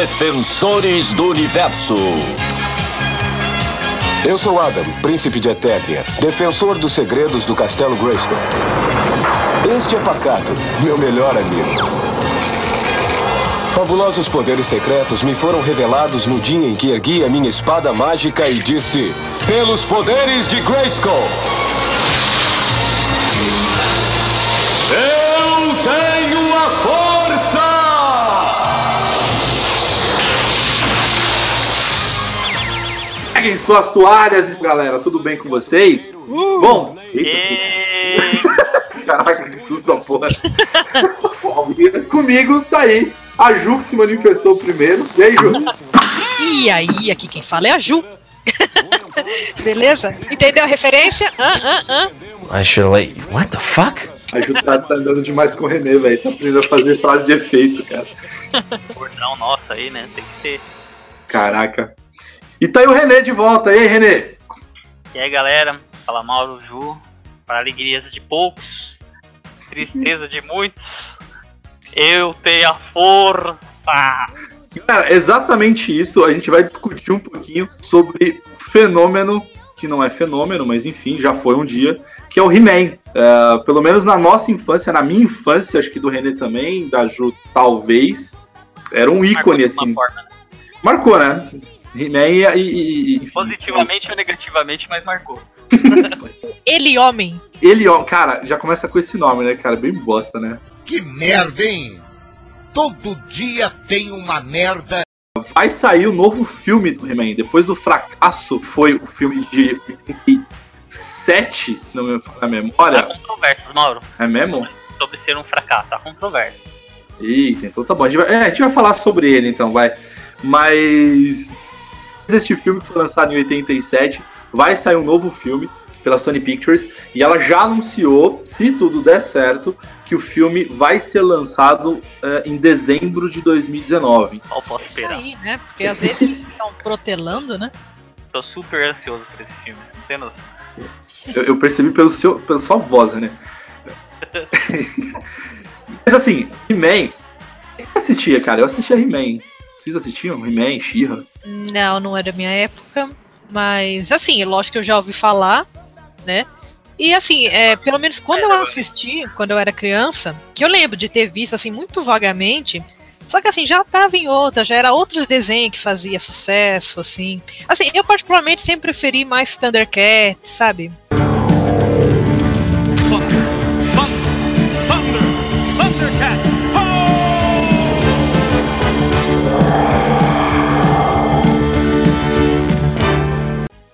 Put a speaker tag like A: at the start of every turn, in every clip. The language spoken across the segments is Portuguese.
A: Defensores do Universo.
B: Eu sou Adam, príncipe de Eternia, defensor dos segredos do Castelo Grayskull. Este é Pacato, meu melhor amigo. Fabulosos poderes secretos me foram revelados no dia em que ergui a minha espada mágica e disse: Pelos poderes de Grayskull! Eu
C: Suas toalhas, galera. Tudo bem com vocês? Bom, eita susto. Caraca, que susto da porra. Comigo tá aí a Ju que se manifestou primeiro. E aí, Ju?
D: E aí, aqui quem fala é a Ju. Beleza? Entendeu a referência? Ah, ah, ah.
E: I should like. What the fuck?
C: A Ju tá, tá andando demais com o Renê, velho. Tá aprendendo a fazer frase de efeito, cara.
F: Bordão nosso aí, né? Tem que ter.
C: Caraca. E tá aí o Renê de volta. E aí, Renê?
F: E aí, galera? Fala Mauro Ju. Para alegrias de poucos, tristeza de muitos. Eu tenho a força!
C: Cara, exatamente isso. A gente vai discutir um pouquinho sobre o fenômeno, que não é fenômeno, mas enfim, já foi um dia, que é o He-Man. É, pelo menos na nossa infância, na minha infância, acho que do René também, da Ju talvez, era um ícone, assim.
F: Forma, né?
C: Marcou, né? He-Man e, e, e.
F: Positivamente ou negativamente, mas marcou.
D: Ele, homem.
C: Ele, ó, cara, já começa com esse nome, né, cara? Bem bosta, né?
G: Que merda, hein? Todo dia tem uma merda.
C: Vai sair o novo filme do He-Man. Depois do fracasso, foi o filme de 87, se não me falha a
F: Há
C: memória.
F: controvérsias, Mauro.
C: É mesmo?
F: Sobre ser um fracasso. Há controvérsias.
C: Eita, então tá bom. A gente, vai, é, a gente vai falar sobre ele então, vai. Mas. Este filme foi lançado em 87. Vai sair um novo filme pela Sony Pictures. E ela já anunciou, se tudo der certo, que o filme vai ser lançado eh, em dezembro de 2019.
F: Mal posso
D: Isso
F: esperar.
D: aí, né? Porque às vezes eles ficam protelando, né?
F: Tô super ansioso por esse filme. Não tem noção.
C: Eu, eu percebi pelo seu, pela sua voz, né? Mas assim, He-Man. Eu assistia, cara. Eu assistia He-Man. Vocês assistiam? He-Man, She-Ra?
D: Não, não era minha época. Mas, assim, lógico que eu já ouvi falar, né? E assim, é, pelo menos quando eu assisti, quando eu era criança, que eu lembro de ter visto assim muito vagamente, só que assim, já tava em outra, já era outros desenhos que fazia sucesso, assim. Assim, eu particularmente sempre preferi mais Thundercats, sabe?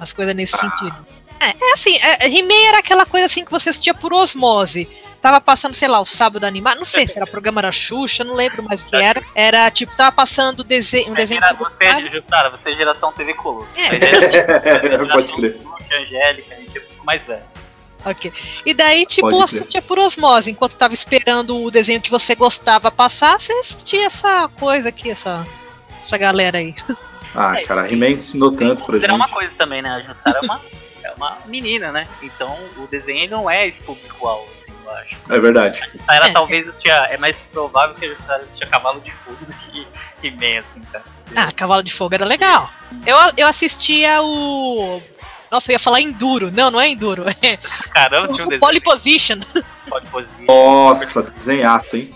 D: Umas coisas nesse sentido. É, é assim, é, He-Man era aquela coisa assim que você assistia por osmose. Tava passando, sei lá, o sábado animado, não sei se era programa da Xuxa, não lembro mais o que era. Era tipo, tava passando desenho, um desenho que
F: Gera-
D: você
F: é, cara, você é geração TV Colosso.
D: É.
F: É geração
C: Pode crer.
F: Angélica, a gente é um pouco mais velho.
D: Ok. E daí, tipo,
C: Pode
D: assistia por osmose. Enquanto tava esperando o desenho que você gostava passar, você assistia essa coisa aqui, essa, essa galera aí.
C: Ah, cara, He-Man ensinou tanto pra
F: Considerar uma
C: gente.
F: coisa também, né? A Jussara é uma, é uma menina, né? Então o desenho não é esse público-alvo, assim, eu acho.
C: É verdade.
F: A Jussara
D: É.
F: talvez assistia, é mais provável que a Jussara assistia Cavalo de Fogo do que He-Man, assim, tá?
D: Ah, Cavalo de Fogo era legal. Eu, eu assistia o. Nossa, eu ia falar Enduro. Não, não é Enduro. É
F: Caramba, tinha um
D: o
F: desenho
D: Polyposition.
F: pode posição.
C: Nossa, desenhaço, hein?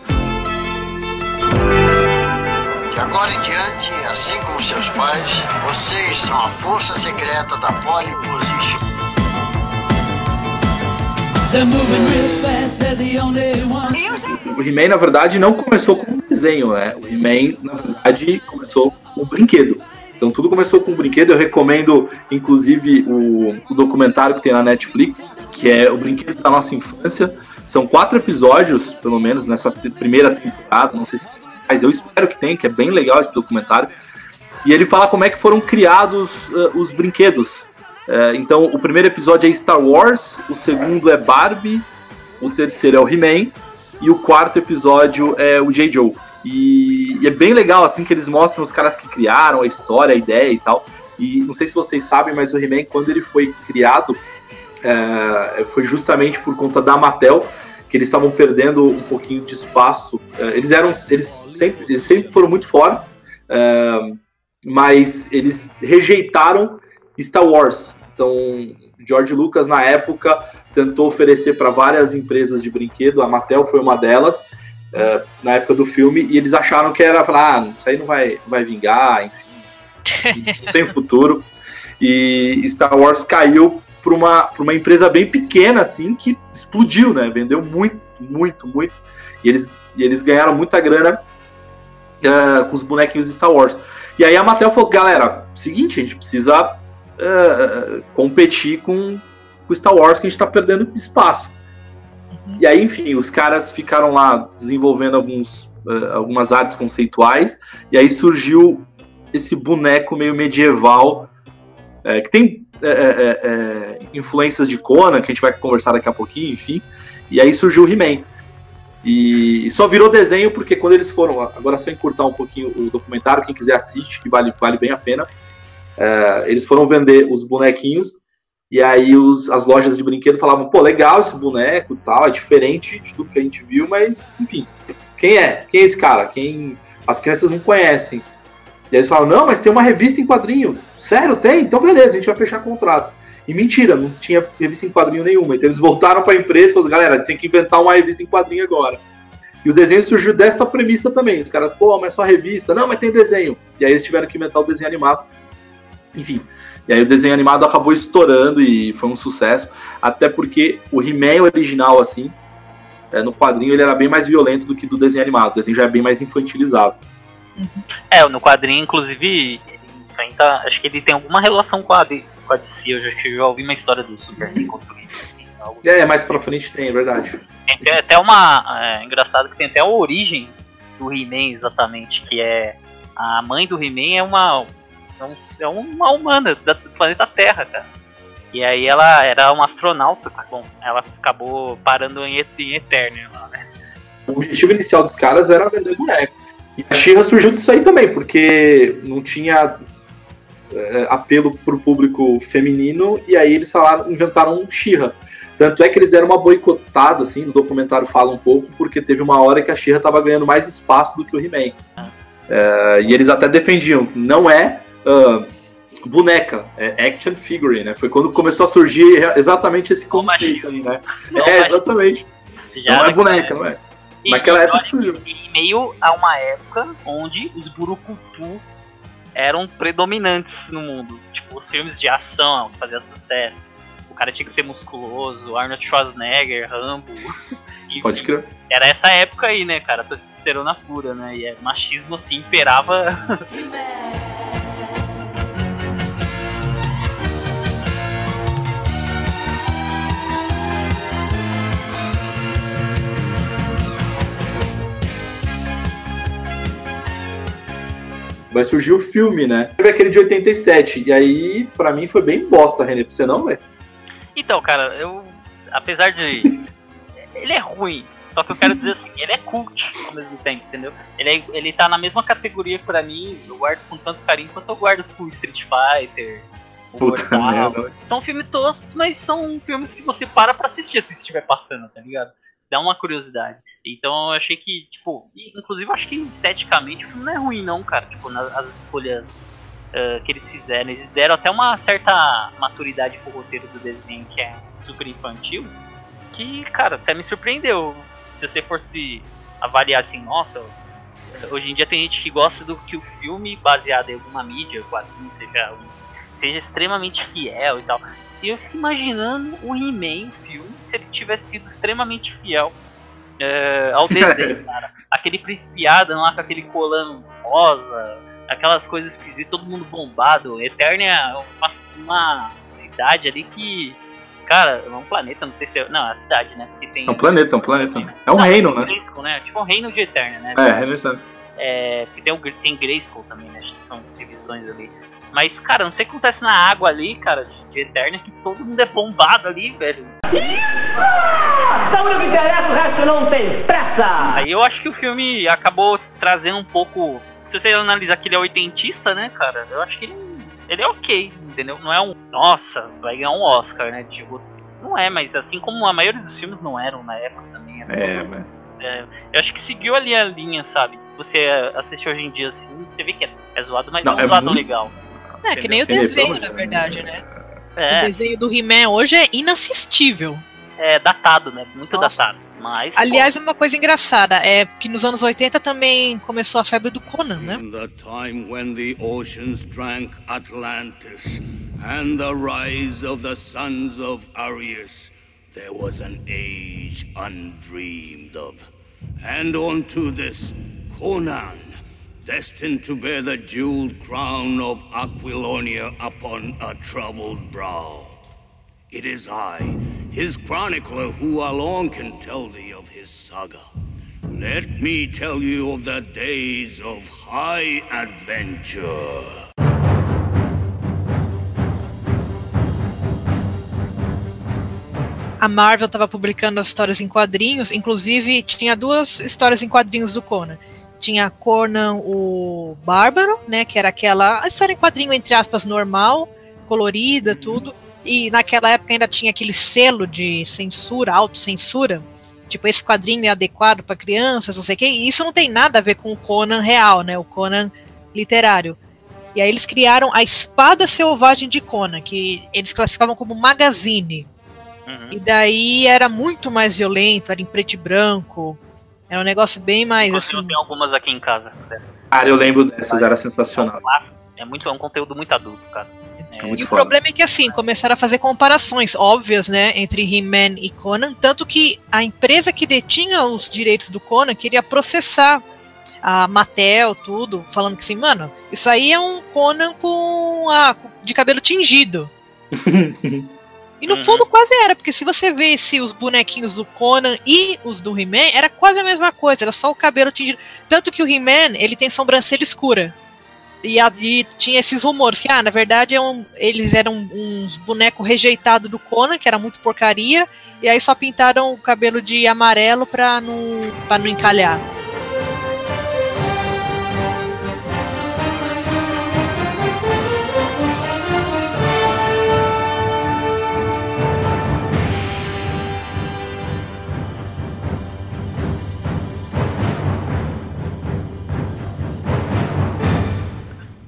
H: De agora em diante, assim como seus pais, vocês são a força secreta da Poly Position.
C: O He-Man, na verdade, não começou com um desenho, né? O He-Man, na verdade, começou com um brinquedo. Então tudo começou com um brinquedo. Eu recomendo, inclusive, o, o documentário que tem na Netflix, que é o Brinquedo da Nossa Infância. São quatro episódios, pelo menos, nessa primeira temporada. Não sei se mas eu espero que tenha, que é bem legal esse documentário. E ele fala como é que foram criados eh, os brinquedos. Eh, então, o primeiro episódio é Star Wars, o segundo é Barbie, o terceiro é o He-Man e o quarto episódio é o J. Joe. E, e é bem legal, assim, que eles mostram os caras que criaram a história, a ideia e tal. E não sei se vocês sabem, mas o He-Man, quando ele foi criado, é, foi justamente por conta da Mattel, que eles estavam perdendo um pouquinho de espaço. É, eles eram, eles sempre, eles sempre foram muito fortes, é, mas eles rejeitaram Star Wars. Então, George Lucas, na época, tentou oferecer para várias empresas de brinquedo, a Mattel foi uma delas, é, na época do filme, e eles acharam que era falar, ah, isso aí não vai, não vai vingar, enfim, não tem futuro. E Star Wars caiu para uma, uma empresa bem pequena, assim, que explodiu, né? Vendeu muito, muito, muito. E eles, e eles ganharam muita grana uh, com os bonequinhos de Star Wars. E aí a Mattel falou, galera, seguinte, a gente precisa uh, competir com o Star Wars, que a gente está perdendo espaço. E aí, enfim, os caras ficaram lá desenvolvendo alguns, uh, algumas artes conceituais, e aí surgiu esse boneco meio medieval, é, que tem é, é, é, influências de Conan, que a gente vai conversar daqui a pouquinho, enfim. E aí surgiu o He-Man. E só virou desenho porque quando eles foram. Agora, só encurtar um pouquinho o documentário, quem quiser assiste, que vale, vale bem a pena. É, eles foram vender os bonequinhos. E aí os, as lojas de brinquedo falavam, pô, legal esse boneco tal, é diferente de tudo que a gente viu, mas, enfim, quem é? Quem é esse cara? Quem as crianças não conhecem. E aí eles falam, não, mas tem uma revista em quadrinho. Sério, tem? Então beleza, a gente vai fechar contrato. E mentira, não tinha revista em quadrinho nenhuma. Então eles voltaram para a empresa e falaram, galera, tem que inventar uma revista em quadrinho agora. E o desenho surgiu dessa premissa também. Os caras, pô, mas só revista. Não, mas tem desenho. E aí eles tiveram que inventar o desenho animado. Enfim. E aí o desenho animado acabou estourando e foi um sucesso. Até porque o He-Man original, assim, é, no quadrinho ele era bem mais violento do que do desenho animado. O desenho já é bem mais infantilizado.
F: É, no quadrinho, inclusive, enfrenta. Acho que ele tem alguma relação com a, com a DC. Eu já, já ouvi uma história do Superman contra o assim,
C: É, mais pra frente tem, é verdade.
F: Tem até uma. É, engraçado que tem até a origem do He-Man exatamente, que é. A mãe do He-Man é uma. É uma humana do planeta Terra, cara. E aí ela era uma astronauta, tá bom, ela acabou parando em, em Eternia lá, né?
C: O objetivo inicial dos caras era vender boneco. E a Xirra surgiu disso aí também, porque não tinha é, apelo para o público feminino, e aí eles falaram, inventaram um Xirra. Tanto é que eles deram uma boicotada, assim, no documentário fala um pouco, porque teve uma hora que a Xirra estava ganhando mais espaço do que o He-Man. Ah. É, e eles até defendiam, não é uh, boneca, é action figure, né? Foi quando começou a surgir exatamente esse conceito aí, né? é, exatamente. não é boneca, não é.
F: Naquela época surgiu. Meio a uma época onde os burucutu eram predominantes no mundo. Tipo, os filmes de ação faziam sucesso. O cara tinha que ser musculoso, Arnold Schwarzenegger, Rambo.
C: Pode crer.
F: Era essa época aí, né, cara? Testosterona pura, né? E é, machismo, assim, imperava.
C: vai surgir o filme, né? Teve aquele de 87, e aí, pra mim, foi bem bosta, René, pra você não, velho?
F: Então, cara, eu. Apesar de. ele é ruim, só que eu quero dizer assim, ele é cult ao mesmo tempo, entendeu? Ele, é, ele tá na mesma categoria pra mim, eu guardo com tanto carinho quanto eu guardo com Street Fighter.
C: Puta merda.
F: São filmes toscos, mas são filmes que você para pra assistir se estiver passando, tá ligado? Dá uma curiosidade. Então eu achei que, tipo, inclusive eu acho que esteticamente o filme não é ruim não, cara. Tipo, nas, as escolhas uh, que eles fizeram, eles deram até uma certa maturidade pro roteiro do desenho, que é super infantil, que, cara, até me surpreendeu. Se você fosse avaliar assim, nossa, hoje em dia tem gente que gosta do que o filme, baseado em alguma mídia, quadrinho, seja, seja extremamente fiel e tal. Eu fico imaginando o He-Man filme se ele tivesse sido extremamente fiel é, ao desenho, cara. Aquele príncipe Adam lá com aquele colando rosa, aquelas coisas esquisitas, todo mundo bombado. Eternia é uma, uma cidade ali que. Cara, é um planeta, não sei se é. Não, é a cidade, né?
C: Que tem, é um planeta, é um planeta. É um não, reino, né?
F: Grayskull, né? Tipo um reino de Eternia, né?
C: É, reino de
F: É, porque tem, o, tem Grayskull também, né? Acho que são divisões ali. Mas, cara, não sei o que acontece na água ali, cara, de, de Eternia, que todo mundo é bombado ali, velho.
A: Saúde que interessa, o resto não tem pressa!
F: Aí eu acho que o filme acabou trazendo um pouco. Se você analisar que ele é oitentista, né, cara? Eu acho que ele, ele é ok, entendeu? Não é um. Nossa, vai ganhar um Oscar, né? Tipo, não é, mas assim como a maioria dos filmes não eram na época também.
C: É, mas.
F: É, eu acho que seguiu ali a linha, sabe? você assiste hoje em dia assim, você vê que é, é zoado, mas
C: Não,
F: é
C: é
F: zoado
C: muito-
F: legal.
D: É, que nem o desenho,
C: é
D: na verdade, né? O
F: É,
D: desenho do He-Man hoje é inassistível.
F: é datado, né? Muito
D: Nossa.
F: datado. Mas.
D: Aliás, uma coisa engraçada é que nos anos 80 também começou a febre do Conan, né?
I: In the time when the oceans drank Atlantis and the rise of the sons of Arius, there was an age undreamed of. And unto this, Conan, destined to bear the jeweled crown of Aquilonia upon a troubled brow. It is I, his chronicler, who alone can tell thee of his saga. Let me tell you of the days of high adventure.
D: A Marvel estava publicando as histórias em quadrinhos, inclusive tinha duas histórias em quadrinhos do Conan. Tinha Conan o Bárbaro, né, que era aquela a história em quadrinho entre aspas normal, colorida, tudo. E naquela época ainda tinha aquele selo de censura, autocensura. Tipo, esse quadrinho é adequado para crianças, não sei o quê. E isso não tem nada a ver com o Conan real, né? O Conan literário. E aí eles criaram a Espada Selvagem de Conan, que eles classificavam como magazine.
F: Uhum.
D: E daí era muito mais violento, era em preto e branco. Era um negócio bem mais
F: Inclusive,
D: assim.
F: Eu tenho algumas aqui em casa dessas.
C: Cara, eu lembro dessas, era
F: É
C: sensacional.
F: clássico. É, muito, é um conteúdo muito adulto, cara.
C: É muito
D: E o
C: foda.
D: problema é que assim, começaram a fazer comparações óbvias, né, entre He-Man e Conan, tanto que a empresa que detinha os direitos do Conan queria processar a Mattel, tudo, falando que assim, mano, isso aí é um Conan com ah, com- de cabelo tingido. E no
F: Uhum.
D: fundo quase era, porque se você vê se os bonequinhos do Conan e os do He-Man, era quase a mesma coisa, era só o cabelo tingido. Tanto que o He-Man, ele tem sobrancelha escura. E, a- e tinha esses rumores que, ah, na verdade, é um- eles eram uns bonecos rejeitados do Conan, que era muito porcaria, e aí só pintaram o cabelo de amarelo pra não, pra não encalhar.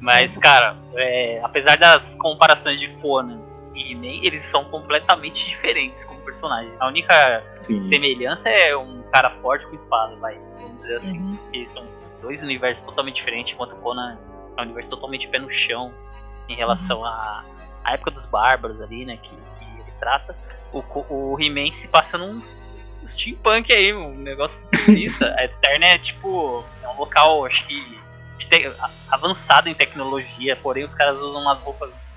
F: Mas, cara, é, apesar das comparações de Conan e He-Man, eles são completamente diferentes como personagem. A única
C: Sim.
F: semelhança é um cara forte com espada, vai. Vamos dizer assim.
D: Uhum.
F: Porque são dois universos totalmente diferentes, enquanto o Conan é um universo totalmente pé no chão em relação à, à época dos bárbaros ali, né? Que, que ele trata. O, o He-Man se passa num steampunk aí, um negócio futurista. a Eterna é tipo. É um local, acho que. Avançado em tecnologia, porém os caras usam umas roupas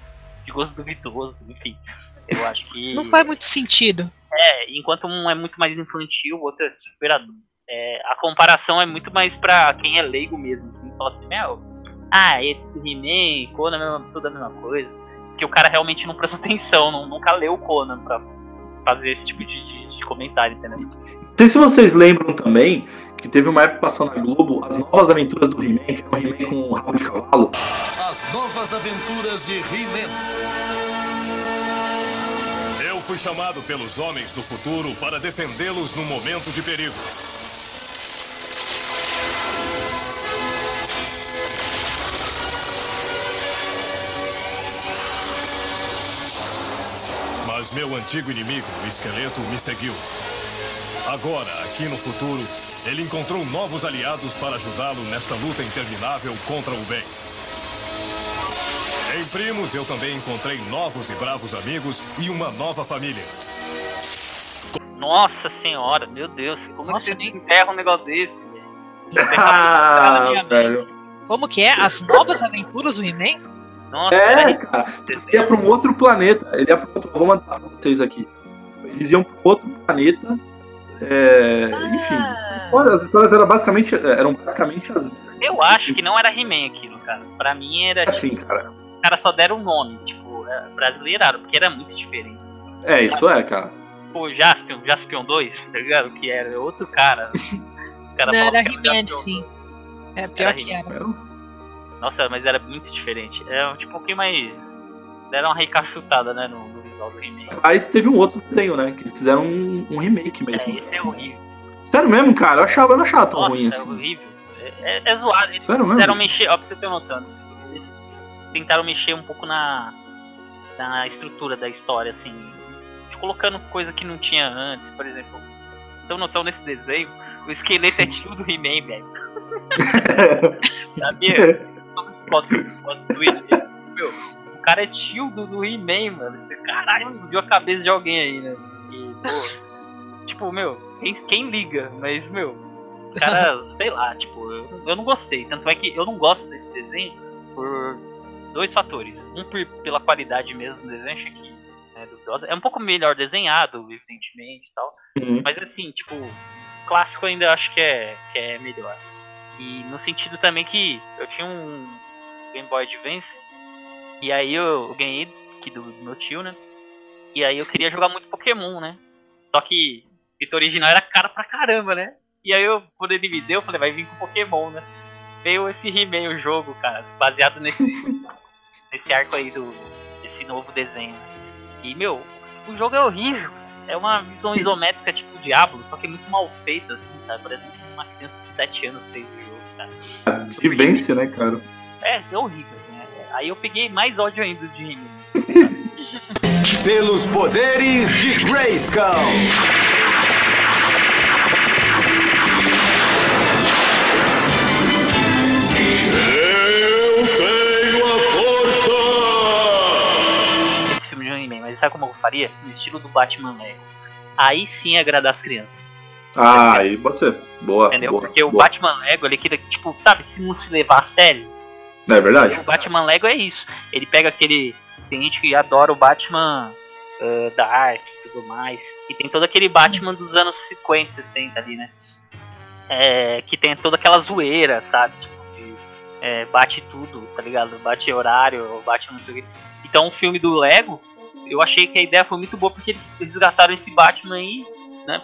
F: de gosto duvidoso, enfim. Eu acho que.
D: Não faz muito sentido.
F: É, enquanto um é muito mais infantil, o outro é super adulto. É, a comparação é muito mais pra quem é leigo mesmo, assim, fala assim, meu, ah, esse He-Man, Conan, é tudo a mesma coisa. Que o cara realmente não prestou atenção, não, nunca leu o Conan pra fazer esse tipo de, de- de comentário, entendeu?
C: Sei se vocês lembram também que teve uma época passou na Globo as novas aventuras do He-Man, que é um He-Man com um rabo de cavalo.
J: As novas aventuras de He-Man.
K: Eu fui chamado pelos homens do futuro para defendê-los no momento de perigo. Mas meu antigo inimigo, o esqueleto, me seguiu. Agora, aqui no futuro, ele encontrou novos aliados para ajudá-lo nesta luta interminável contra o bem. Em primos, eu também encontrei novos e bravos amigos e uma nova família.
F: Nossa senhora, meu Deus, como
D: Nossa,
F: é que você enterra um negócio desse, velho?
C: Ah, velho.
D: Como que é? As novas aventuras do He-Man?
F: Nossa,
C: É, cara. Ele ia pra um outro planeta. Ele ia pra outro. Vou mandar pra vocês aqui. Eles iam pra outro planeta. É, enfim.
D: Ah,
C: Olha, as histórias eram basicamente, eram basicamente as mesmas.
F: eu acho que não era He-Man aquilo, cara. Pra mim era, tipo,
C: Assim, cara.
F: os caras só deram um nome, tipo, é, brasileiraram, porque era muito diferente.
C: É, isso é, cara.
F: Pô, Jaspion, Jaspion 2, tá ligado? Que era outro cara. Os caras
D: não, era
F: que
D: He-Man, sim.
F: 2.
D: É, pior
F: Era
D: que
F: He-Man.
D: era.
F: Nossa, mas era muito diferente. É tipo um pouquinho mais. Deram uma recachutada, né, no, no visual do He-Man.
C: Mas teve um outro desenho, né? Que eles fizeram um, um remake
F: É,
C: mesmo.
F: esse é horrível.
C: Sério mesmo, cara? Eu achava, eu não achava tão
F: Nossa,
C: ruim
F: é
C: assim.
F: horrível. É, é, é zoado. Eles
C: Sério mesmo?
F: mexer, ó, pra você ter noção. Eles tentaram mexer um pouco na, na estrutura da história, assim. Colocando coisa que não tinha antes, por exemplo. Tem noção nesse desenho? O esqueleto é tio do He-Man, velho. Sabia? Todas as fotos, do. Meu, cara é tio do, do He-Man, mano. Você, caralho, explodiu a cabeça de alguém aí, né? E, pô, tipo, meu, quem, quem liga? Mas, meu, cara, sei lá, tipo, eu, eu não gostei. Tanto é que eu não gosto desse desenho por dois fatores. Um por, pela qualidade mesmo do desenho, achei que é duvidosa. É um pouco melhor desenhado, evidentemente e tal.
C: Uhum.
F: Mas assim, tipo, clássico ainda eu acho que é, que é melhor. E no sentido também que eu tinha um Game Boy Advance, e aí eu, eu ganhei aqui do, do meu tio, né? E aí eu queria jogar muito Pokémon, né? Só que o fita original era caro pra caramba, né? E aí eu, quando ele me deu, eu falei, vai vir com Pokémon, né? Veio esse He-Man o jogo, cara, baseado nesse, nesse arco aí do. desse novo desenho. E meu, o jogo é horrível. É uma visão isométrica tipo Diablo, só que é muito mal feita, assim, sabe? Parece que uma criança de 7 anos fez o jogo, cara.
C: Vivência, né, cara?
F: É, é horrível, assim. Aí eu peguei mais ódio ainda de He-Man. assim,
A: Pelos poderes de Grayskull.
K: Eu tenho a força!
F: esse filme de He-Man, mas sabe como eu faria? No estilo do Batman Lego. Aí sim agradar as crianças.
C: Ah, aí pode ser. Boa.
F: Entendeu?
C: boa,
F: Porque o
C: boa.
F: Batman Lego, ele queria, tipo, sabe, se não se levar a sério.
C: É verdade.
F: O Batman Lego é isso. Ele pega aquele. Tem gente que adora o Batman ah, Dark e tudo mais. E tem todo aquele Batman dos anos 50, 60 ali, né? É, que tem toda aquela zoeira, sabe? Tipo, de, é, bate tudo, tá ligado? Bate horário, bate não sei o quê. Então o filme do Lego, eu achei que a ideia foi muito boa porque eles resgataram esse Batman aí, né?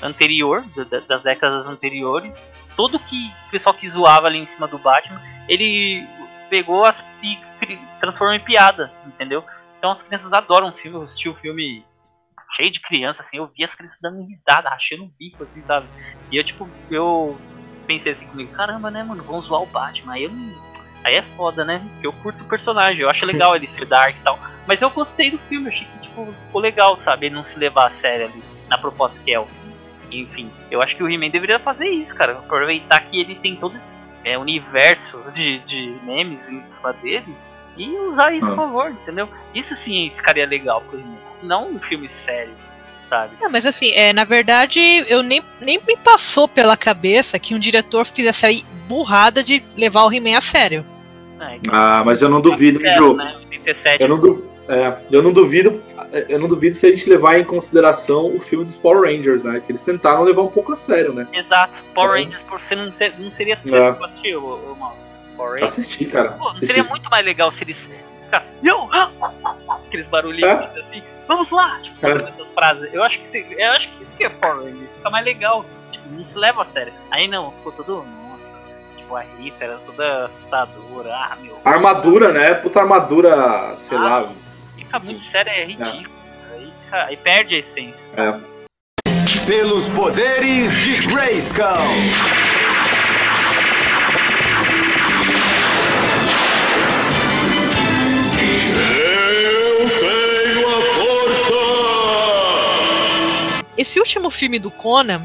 F: Anterior, da- da- das décadas anteriores. Tudo que o pessoal que zoava ali em cima do Batman, ele pegou as e transformou em piada, entendeu? Então as crianças adoram o filme, eu assisti o filme cheio de criança, assim, eu vi as crianças dando risada, rachando o bico, assim, sabe? E eu, tipo, eu pensei assim comigo, caramba, né, mano, vamos zoar o Batman, aí eu. Aí é foda, né? Porque eu curto o personagem, eu acho legal ele ser dark e tal. Mas eu gostei do filme, achei que, tipo, ficou legal, sabe? Ele não se levar a sério ali, na proposta que é o filme. Enfim, eu acho que o He-Man deveria fazer isso, cara. Aproveitar que ele tem todo esse é, universo de, de memes em cima dele e usar isso a
C: Ah.
F: favor, entendeu? Isso sim ficaria legal pro He-Man. Não um filme sério, sabe?
D: Não, mas assim, é, na verdade, eu nem, nem me passou pela cabeça que um diretor fizesse a burrada de levar o He-Man a sério.
F: É,
C: Ah, mas eu não duvido, hein, Ju?
F: né? 87.
C: Eu não, du- é, eu não duvido. Eu não duvido se a gente levar em consideração o filme dos Power Rangers, né? Que eles tentaram levar um pouco a sério, né?
F: Exato. Power
C: É.
F: Rangers por ser não, ser, não seria
C: É.
F: pra assistir. Power.
C: Assisti, cara.
F: Pô, não
C: Assisti.
F: seria muito mais legal se eles ficassem. Yo! ah, ah, ah", Aqueles barulhinhos
C: É.
F: assim. Vamos lá! Tipo,
C: É.
F: essas frases. Eu acho que se- eu acho que isso que é Power Rangers. Fica mais legal. Tipo, não se leva a sério. Aí não, ficou todo. Nossa. Tipo, a Rita era toda assustadora. Ah, meu.
C: Armadura, né? Puta armadura, sei
F: Ah.
C: lá.
F: Fica muito sério, é ridículo. Aí, fica- aí perde a essência. sabe?
C: É.
A: Pelos poderes de Grayskull.
K: Eu tenho a força!
D: Esse último filme do Conan,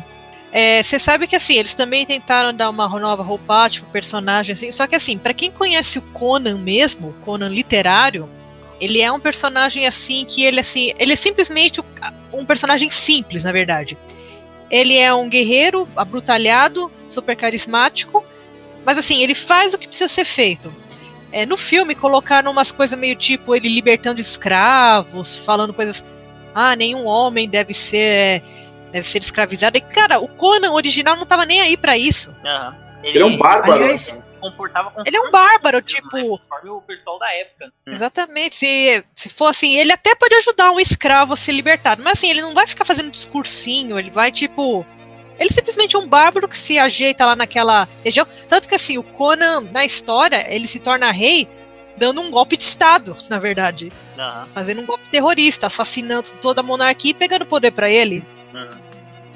D: é, você sabe que assim, eles também tentaram dar uma nova roupagem pro personagem, assim, só que assim, pra quem conhece o Conan mesmo, o Conan literário, ele é um personagem assim que ele assim, ele é simplesmente um personagem simples, na verdade. Ele é um guerreiro abrutalhado, super carismático, mas assim, ele faz o que precisa ser feito. É, no filme colocaram umas coisas meio tipo ele libertando escravos, falando coisas ah, nenhum homem deve ser deve ser escravizado. E cara, o Conan original não tava nem aí pra isso.
F: Aham.
C: Ele é um bárbaro.
D: Aliás,
F: comportava como
D: Ele é um bárbaro, tipo,
F: conforme o pessoal da época.
D: exatamente. Se, se for assim, ele até pode ajudar um escravo a ser libertado, mas assim, ele não vai ficar fazendo discursinho, ele vai tipo ele simplesmente é um bárbaro que se ajeita lá naquela região. Tanto que assim, o Conan, na história, ele se torna rei dando um golpe de Estado, na verdade.
F: Aham.
D: Fazendo um golpe terrorista, assassinando toda a monarquia e pegando poder pra ele.
F: aham.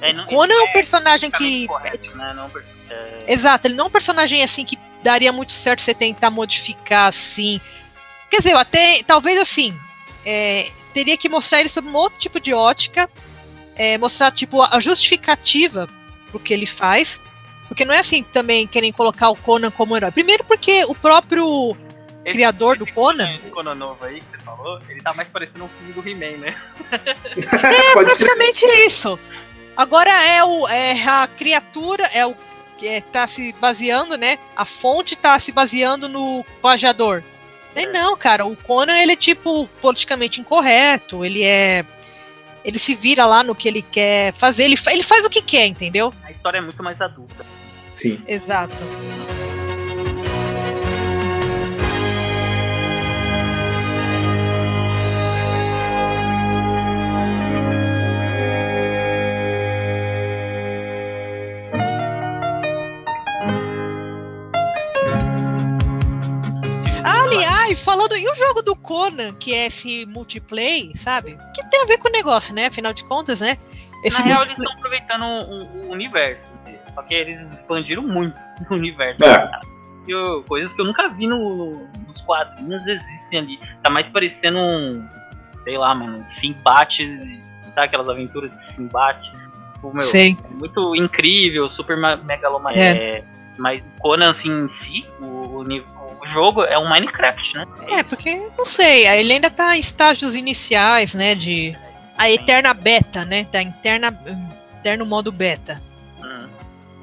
F: É, não-
D: Conan é um
F: é
D: personagem que.
F: politicamente correto, né? Não, é,
D: Exato, ele não é um personagem assim que daria muito certo você tentar modificar assim. Quer dizer, eu até. Talvez assim. é, teria que mostrar ele sob um outro tipo de ótica. é, mostrar, tipo, a justificativa pro que ele faz. Porque não é assim também querem colocar o Conan como herói. Primeiro porque o próprio
F: esse-
D: criador do Conan.
F: Esse Conan novo aí que você falou, ele tá mais parecendo um filme do He-Man, né?
D: É praticamente isso. Agora é, o, é a criatura, é o que é, tá se baseando, né? A fonte tá se baseando no pajador. Nem não, cara, o Conan ele é tipo politicamente incorreto, ele é ele se vira lá no que ele quer fazer, ele, ele faz o que quer, entendeu?
F: A história é muito mais adulta.
C: Sim.
D: Exato. Falando. E o jogo do Conan, que é esse multiplayer, sabe? Que tem a ver com o negócio, né? Afinal de contas, né? Esse
F: Na real, eles estão aproveitando o, o universo. né? Só que eles expandiram muito o universo.
C: É.
F: E, ô, coisas que eu nunca vi no- nos quadrinhos existem ali. Tá mais parecendo um. Sei lá, mano. Simbate. Sabe aquelas aventuras de Simbate? Tipo, meu,
D: Sei.
F: é muito incrível, super ma- megalomaníaco.
D: É.
F: É, mas Conan, assim, em si, o, o jogo é um Minecraft, né?
D: É, porque, não sei, ele ainda tá em estágios iniciais, né, de a eterna beta, né, da interna, eterno modo beta.
F: Hum.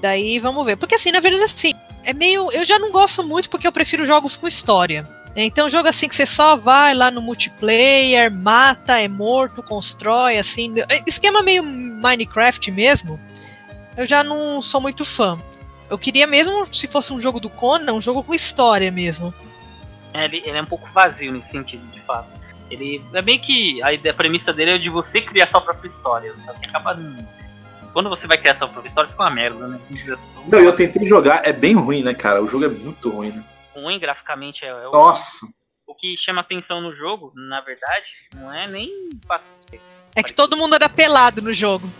D: Daí, vamos ver. Porque, assim, na verdade, assim, é meio, eu já não gosto muito porque eu prefiro jogos com história. Então, jogo assim que você só vai lá no multiplayer, mata, é morto, constrói, assim, esquema meio Minecraft mesmo, eu já não sou muito fã. Eu queria mesmo, se fosse um jogo do Conan, um jogo com história mesmo.
F: É, ele, ele é um pouco vazio nesse sentido, de fato. Ele é bem que a, ideia, a premissa dele é de você criar sua própria história. Só que acaba. Quando você vai criar sua própria história, fica uma merda, né?
C: Não, eu tentei jogar, é bem ruim, né, cara? O jogo é muito ruim, né?
F: Ruim graficamente é, é o,
C: Nossa.
F: o que chama atenção no jogo, na verdade, não é nem.
D: É que todo mundo era pelado no jogo.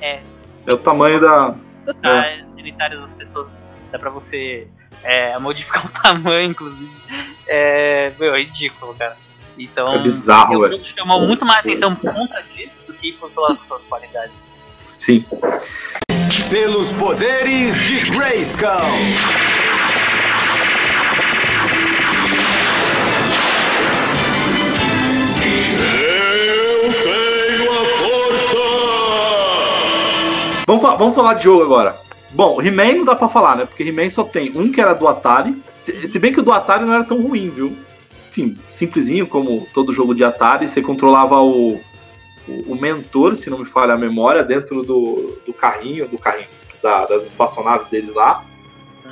F: É,
C: É o tamanho da.
F: as genitárias das pessoas. Dá pra você é, modificar o tamanho, inclusive. É, meu, é ridículo, cara. Então.
C: É bizarro,
F: jogo chamou muito mais atenção por conta disso do que por pelas suas qualidades.
C: Sim.
A: Pelos poderes de Grayskull.
K: Eu tenho a força!
C: Vamos, fa- vamos falar de jogo agora. Bom, He-Man não dá pra falar, né? Porque He-Man só tem um que era do Atari. Se, se bem que o do Atari não era tão ruim, viu? Enfim, simplesinho, como todo jogo de Atari. Você controlava o, o, o mentor, se não me falha a memória, dentro do, do carrinho, do carrinho, da- das espaçonaves deles lá.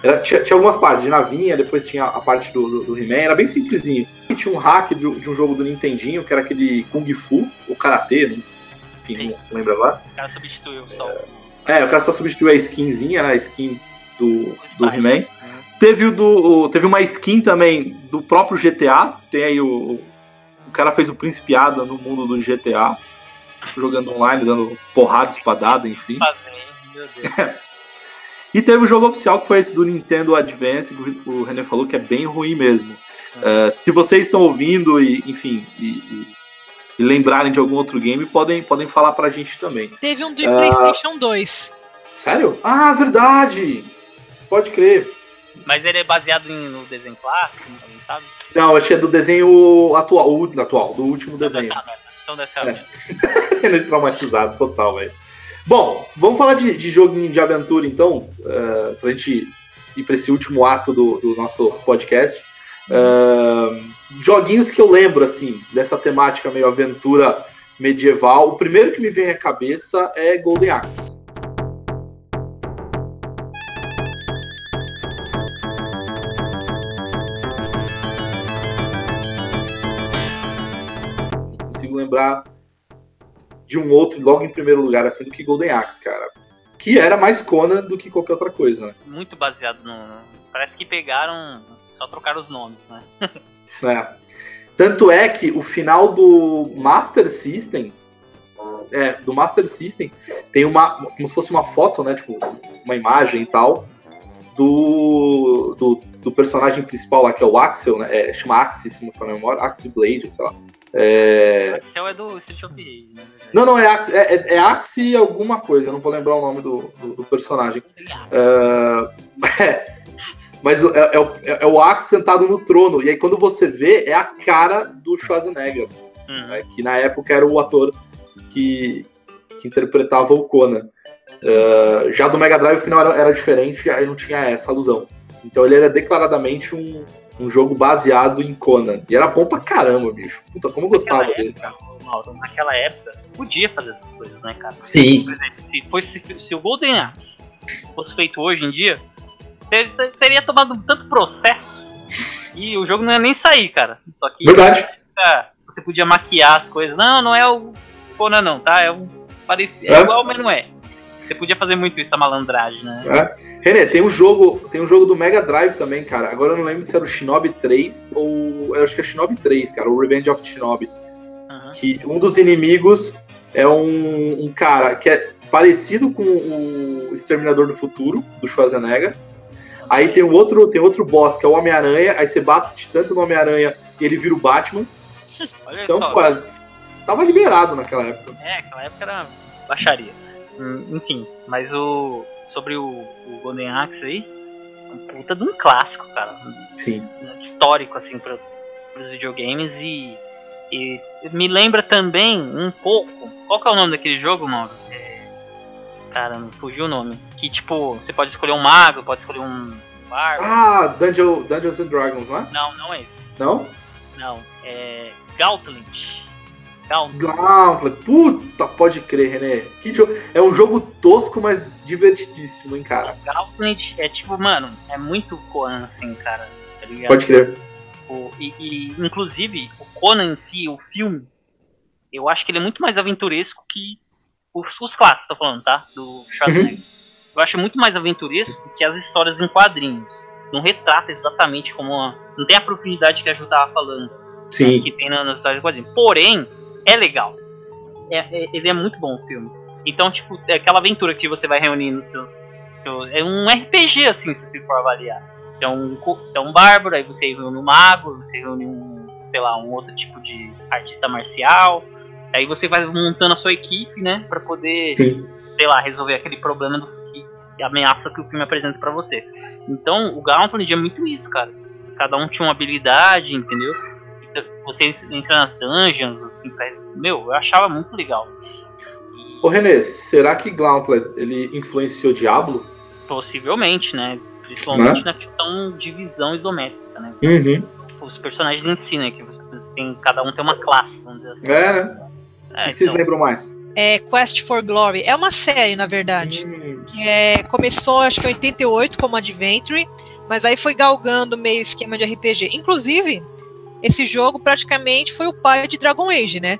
C: Era- tinha, tinha algumas partes de navinha, depois tinha a parte do, do, do He-Man, era bem simplesinho. E tinha um hack de, de um jogo do Nintendinho, que era aquele Kung Fu, ou Karatê, não, enfim, não lembro agora.
F: O cara substituiu só.
C: É, o cara só substituiu a skinzinha, né? A skin do, do He-Man. Teve, o do, o- teve uma skin também do próprio GTA. Tem aí o. O cara fez o Príncipe Ada no mundo do GTA. Jogando online, dando porrada, espadada, enfim.
F: Fazendo, meu Deus.
C: E teve o jogo oficial, que foi esse do Nintendo Advance, que o René falou que é bem ruim mesmo. É, se vocês estão ouvindo e, enfim, e, e- e lembrarem de algum outro game, podem, podem falar pra gente também.
D: Teve um de
C: Ah.
D: PlayStation 2.
C: Sério? Ah, verdade! Pode crer.
F: Mas ele é baseado em, no desenho clássico, não sabe?
C: Não, acho que é do desenho atual, o atual, do último desenho.
F: Então deve ser a
C: É. Ele é traumatizado, total, velho. Bom, vamos falar de, de joguinho de aventura, então, uh, pra gente ir pra esse último ato do, do nosso podcast. Uh, joguinhos que eu lembro, assim, dessa temática meio aventura medieval. O primeiro que me vem à cabeça é Golden Axe. Não consigo lembrar de um outro logo em primeiro lugar assim do que Golden Axe, cara. Que era mais Conan do que qualquer outra coisa, né?
F: Muito baseado no. Parece que pegaram. Só trocaram os nomes, né?
C: É. Tanto é que o final do Master System é, do Master System, tem uma. como se fosse uma foto, né? Tipo, uma imagem e tal. Do, do, do personagem principal lá, que é o Axel, né? É, chama Axis, se não for memória, Axie Blade, sei lá. É...
F: Axel é do Street of Rage, né?
C: Não, não, é Axie, é, é, é Axie alguma coisa, eu não vou lembrar o nome do, do, do personagem. É, mas é, é, o- é, é o Axie sentado no trono, e aí quando você vê, é a cara do Schwarzenegger,
F: Uhum.
C: né, que na época era o ator que, que interpretava o Conan. É, já do Mega Drive o final era, era diferente, aí não tinha essa alusão. Então ele era declaradamente um, um jogo baseado em Conan. E era bom pra caramba, bicho. Puta, como eu gostava
F: Naquela
C: dele,
F: época,
C: cara.
F: Mauro, naquela época, podia fazer essas coisas, né, cara?
C: Sim.
F: Por exemplo, se, fosse, se o Golden Axe fosse feito hoje em dia, teria tomado tanto processo e o jogo não ia nem sair, cara. Só que
C: Verdade.
F: ah, você podia maquiar as coisas. Não, não é o Conan não, tá? É um parecido. É
C: É.
F: igual, mas não é. Você podia fazer muito isso, a malandragem, né?
C: É. René, tem um jogo, tem um jogo do Mega Drive também, cara. Agora eu não lembro se era o Shinobi 3 ou eu acho que é Shinobi 3, cara, o Revenge of Shinobi. Que um dos inimigos é um, um cara que é parecido com o Exterminador do Futuro, do Schwarzenegger. Aí tem um outro, tem outro boss que é o Homem-Aranha, aí você bate tanto no Homem-Aranha e ele vira o Batman.
F: Olha
C: Então,
F: só.
C: pô, tava liberado naquela época.
F: É, aquela época era baixaria. Hum, Enfim, mas o. Sobre o, o Golden Axe aí, um puta de um clássico, cara.
C: Sim.
F: Histórico, assim, para os videogames e, e me lembra também um pouco. Qual que é o nome daquele jogo, Mauro? É, cara, não fugiu o nome. Que tipo, você pode escolher um mago, pode escolher um bárbaro.
C: Ah, Dungeon, Dungeons and Dragons, não é?
F: Não, não é esse.
C: Não?
F: Não, é. Gauntlet. Gauntlet.
C: Gauntlet, puta, pode crer, René. Que jogo. É um jogo tosco, mas divertidíssimo, hein, cara.
F: Gauntlet é tipo, mano, é muito Conan assim, cara. Tá ligado?
C: Pode crer.
F: O- e, e, inclusive, o Conan em si, o filme, eu acho que ele é muito mais aventuresco que os, os clássicos, tô falando, tá? Do Schwarzenegger. Eu acho muito mais aventuresco que as histórias em quadrinhos. Não retrata exatamente como a, Não tem a profundidade que a Ju tava falando.
C: Sim.
F: Que tem na, nas histórias em quadrinhos. Porém, é legal. É, é- ele é muito bom o filme. Então, tipo, é aquela aventura que você vai reunindo seus. seus- é um RPG, assim, se você for avaliar. Você é um, você é um bárbaro, aí você reúne um mago, você reúne um, sei lá, um outro tipo de artista marcial. Aí você vai montando a sua equipe, né, pra poder, sei lá, resolver aquele problema do que ameaça que o filme apresenta pra você. Então, o Gauntlet é muito isso, cara. Cada um tinha uma habilidade, entendeu? Então, Você entra nas dungeons, assim, pra... meu, eu achava muito legal.
C: Ô, René, será que Gauntlet ele influenciou Diablo?
F: Possivelmente, né? Principalmente
C: Né?
F: na questão de visão isométrica, né?
C: Uhum.
F: Os personagens em si, né? Que você tem, cada um tem uma classe, vamos dizer assim.
C: É, né?
F: É,
C: o que vocês
F: então-
C: lembram mais?
D: É Quest for Glory. É uma série, na verdade. Que é, começou, acho que em 88, como Adventure, mas aí foi galgando meio esquema de RPG. Inclusive, esse jogo praticamente foi o pai de Dragon Age, né?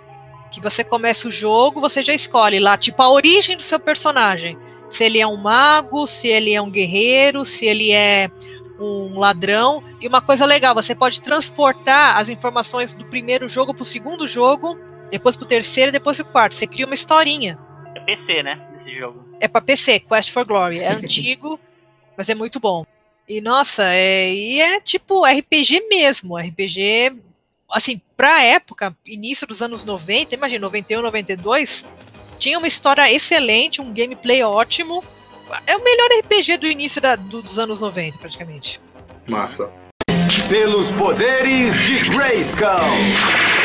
D: Que você começa o jogo, você já escolhe lá, tipo, a origem do seu personagem. Se ele é um mago, se ele é um guerreiro, se ele é um ladrão. E uma coisa legal, você pode transportar as informações do primeiro jogo pro segundo jogo, depois pro terceiro e depois pro quarto. Você cria uma historinha.
F: É PC, né? Esse jogo.
D: É pra PC, Quest for Glory. É antigo, mas é muito bom. E nossa, é, e é tipo RPG mesmo. RPG, assim, pra época, início dos anos 90, imagina, 91, 92, tinha uma história excelente, um gameplay ótimo. É o melhor RPG do início da- do- dos anos 90, praticamente.
C: Massa.
A: Pelos poderes de Grayskull.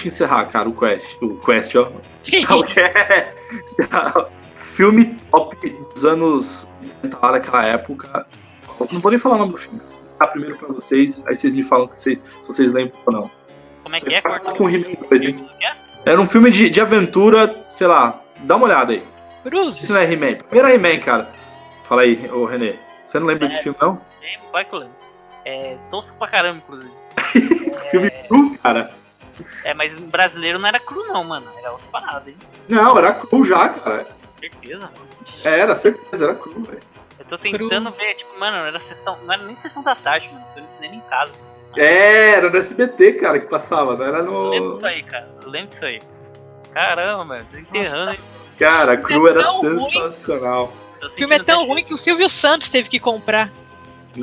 C: Gente encerrar, cara, o Quest. O Quest, ó. Que é? Filme top dos anos 80 lá daquela época. Eu não vou nem falar o nome do filme. Vou dar primeiro pra vocês, aí vocês me falam que vocês, se vocês lembram ou não.
F: Como é que é?
C: Com He-Man 2, hein? Era um filme de, de aventura, sei lá, dá uma olhada aí.
D: Cruzes.
C: Isso não é He-Man. Primeiro He-Man, cara. Fala aí, ô Renê. Você não lembra desse filme, não?
F: Lembro, vai que eu lembro. É tosco pra caramba, inclusive.
C: Filme cru, cara.
F: É, mas o brasileiro não era cru, não, mano. Era outra parada, hein?
C: Não, era cru já, cara.
F: Certeza, mano.
C: Era, certeza, era cru, velho.
F: Eu Tô tentando ver, tipo, mano, era sessão. Não era nem sessão da tarde, mano. Foi no cinema em casa.
C: É, era no SBT, cara, que passava, não era no.
F: Eu lembro disso aí, cara. Eu lembro disso aí. Caramba, mano, desenterrando.
C: Cara, a Cru
D: É
C: era
D: ruim.
C: sensacional.
D: O filme é tão ruim que o Silvio Santos teve que comprar.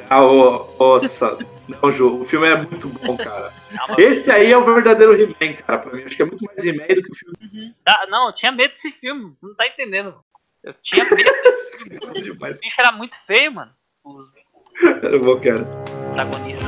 C: Ah, ô, nossa, não, Ju, o filme é muito bom, cara. Esse aí é o verdadeiro He-Man, cara, pra mim. Acho que é muito mais He-Man do que o filme.
F: Ah, não, eu tinha medo desse filme. Não tá entendendo. Eu tinha medo desse filme. O bicho era muito feio, mano. Os
C: Era bom, cara.
F: protagonistas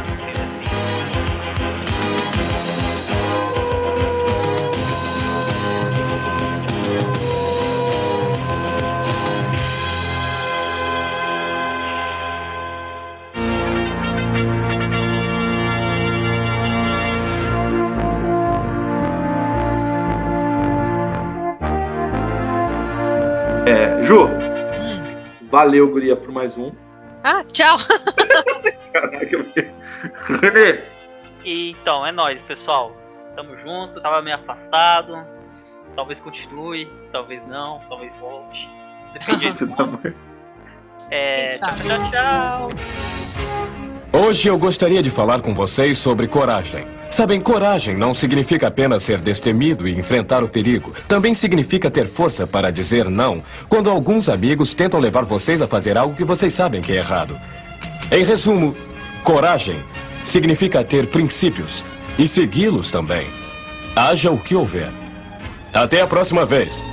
C: É, Ju, valeu, Guria, por mais um.
D: Ah, tchau.
C: Caraca, René.
F: E, então, é nóis, pessoal. Tamo junto, tava meio afastado. Talvez continue, talvez não, talvez volte. Depende de como. É, tchau, tchau, tchau.
B: Hoje eu gostaria de falar com vocês sobre coragem. Sabem, coragem não significa apenas ser destemido e enfrentar o perigo. Também significa ter força para dizer não quando alguns amigos tentam levar vocês a fazer algo que vocês sabem que é errado. Em resumo, coragem significa ter princípios e segui-los também. Haja o que houver. Até a próxima vez.